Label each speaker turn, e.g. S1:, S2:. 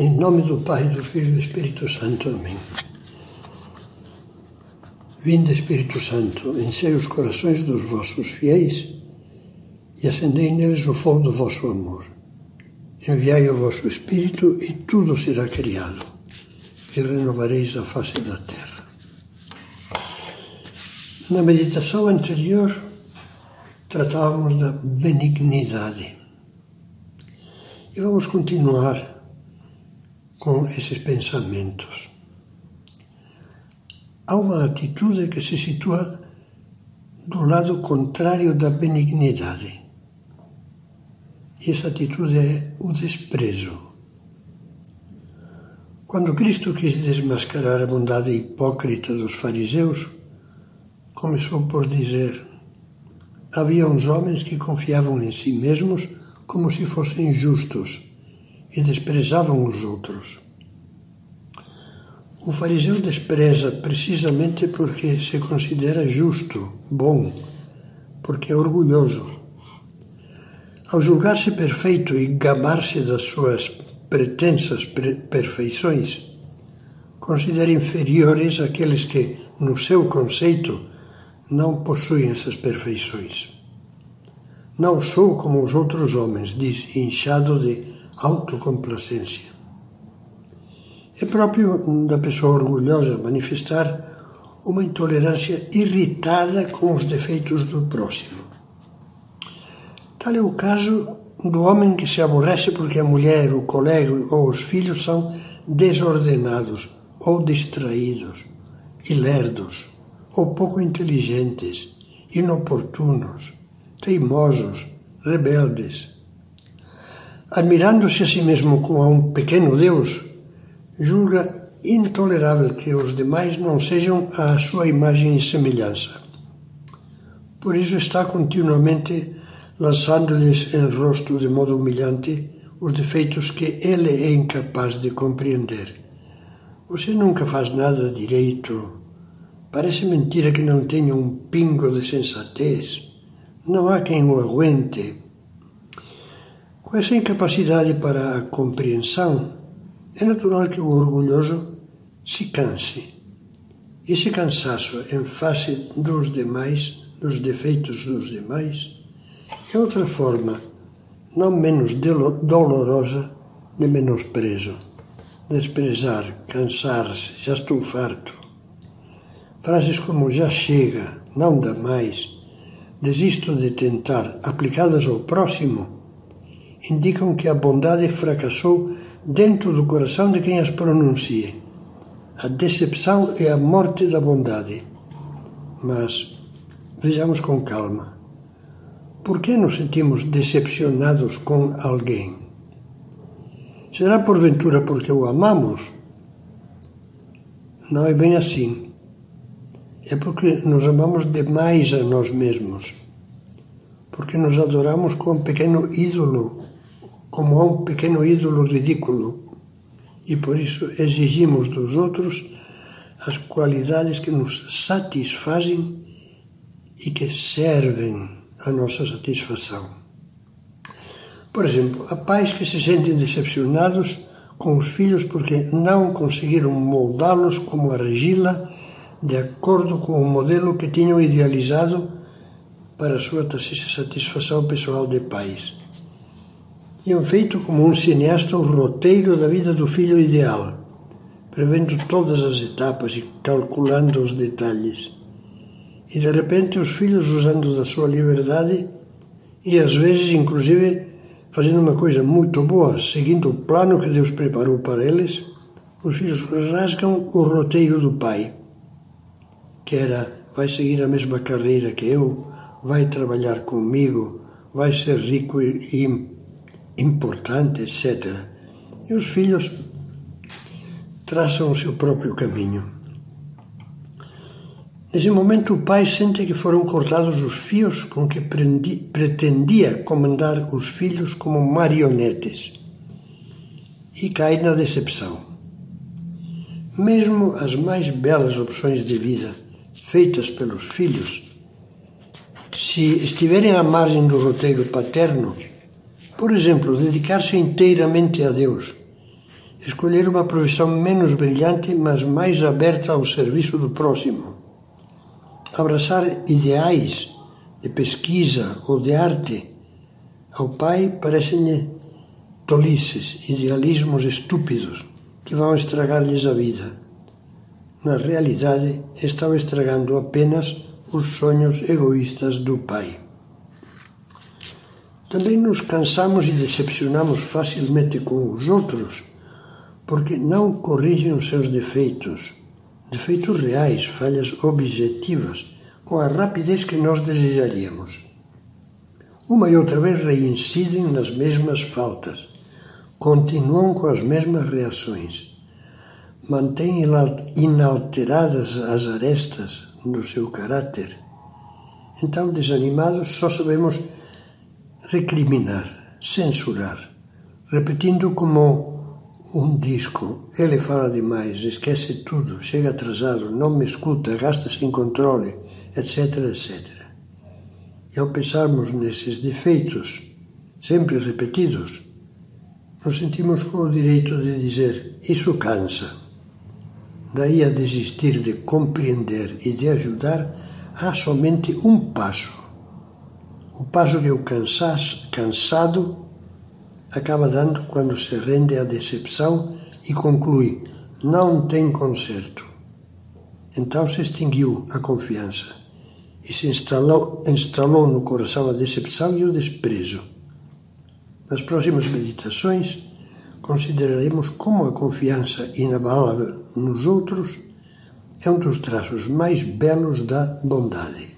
S1: Em nome do Pai, do Filho e do Espírito Santo. Amém. Vinde, Espírito Santo, enchei os corações dos vossos fiéis e acendei neles o fogo do vosso amor. Enviai o vosso Espírito e tudo será criado, e renovareis a face da terra. Na meditação anterior, tratávamos da benignidade. E vamos continuar com esses pensamentos. Há uma atitude que se situa do lado contrário da benignidade. E essa atitude é o desprezo. Quando Cristo quis desmascarar a bondade hipócrita dos fariseus, começou por dizer: havia uns homens que confiavam em si mesmos como se fossem justos e desprezavam os outros. O fariseu despreza precisamente porque se considera justo, bom, porque é orgulhoso. Ao julgar-se perfeito e gabar-se das suas pretensas perfeições, considera inferiores aqueles que, no seu conceito, não possuem essas perfeições. Não sou como os outros homens, diz, inchado de autocomplacência. É próprio da pessoa orgulhosa manifestar uma intolerância irritada com os defeitos do próximo. Tal é o caso do homem que se aborrece porque a mulher, o colega ou os filhos são desordenados ou distraídos, lerdos, ou pouco inteligentes, inoportunos, teimosos, rebeldes, admirando-se a si mesmo como a um pequeno Deus, julga intolerável que os demais não sejam à sua imagem e semelhança. Por isso está continuamente lançando-lhes em rosto de modo humilhante os defeitos que ele é incapaz de compreender. Você nunca faz nada direito. Parece mentira que não tenha um pingo de sensatez. Não há quem o aguente. Com essa incapacidade para a compreensão, é natural que o orgulhoso se canse. Esse cansaço em face dos demais, dos defeitos dos demais, é outra forma, não menos dolorosa, de menosprezo. Desprezar, cansar-se, já estou farto. Frases como já chega, não dá mais, desisto de tentar, aplicadas ao próximo, indicam que a bondade fracassou dentro do coração de quem as pronuncia. A decepção é a morte da bondade. Mas vejamos com calma. Por que nos sentimos decepcionados com alguém? Será porventura porque o amamos? Não é bem assim. É porque nos amamos demais a nós mesmos. Porque nos adoramos com um pequeno ídolo como a um pequeno ídolo ridículo e por isso exigimos dos outros as qualidades que nos satisfazem e que servem à nossa satisfação. Por exemplo, há pais que se sentem decepcionados com os filhos porque não conseguiram moldá-los como argila de acordo com o modelo que tinham idealizado para a sua satisfação pessoal de pais tinham feito como um cineasta o roteiro da vida do filho ideal, prevendo todas as etapas e calculando os detalhes. E de repente os filhos usando da sua liberdade e às vezes inclusive fazendo uma coisa muito boa, seguindo o plano que Deus preparou para eles, os filhos rasgam o roteiro do pai, que era vai seguir a mesma carreira que eu, vai trabalhar comigo, vai ser rico e importante, etc. E os filhos traçam o seu próprio caminho. Nesse momento, o pai sente que foram cortados os fios com que pretendia comandar os filhos como marionetes e cai na decepção. Mesmo as mais belas opções de vida feitas pelos filhos, se estiverem à margem do roteiro paterno, por exemplo, dedicar-se inteiramente a Deus, escolher uma profissão menos brilhante, mas mais aberta ao serviço do próximo. Abraçar ideais de pesquisa ou de arte. Ao pai parecem-lhe tolices, idealismos estúpidos que vão estragar-lhes a vida. Na realidade, estão estragando apenas os sonhos egoístas do pai. Também nos cansamos e decepcionamos facilmente com os outros porque não corrigem os seus defeitos, defeitos reais, falhas objetivas, com a rapidez que nós desejaríamos. Uma e outra vez reincidem nas mesmas faltas, continuam com as mesmas reações, mantêm inalteradas as arestas do seu caráter. Então, desanimados, só sabemos recriminar, censurar, repetindo como um disco, ele fala demais, esquece tudo, chega atrasado, não me escuta, gasta sem controle, etc, etc. E ao pensarmos nesses defeitos, sempre repetidos, nos sentimos com o direito de dizer: Isso cansa. Daí a desistir de compreender e de ajudar, há somente um passo. O passo que o cansado acaba dando quando se rende à decepção e conclui: não tem conserto. Então se extinguiu a confiança e se instalou, instalou no coração a decepção e o desprezo. Nas próximas meditações, consideraremos como a confiança inabalável nos outros é um dos traços mais belos da bondade.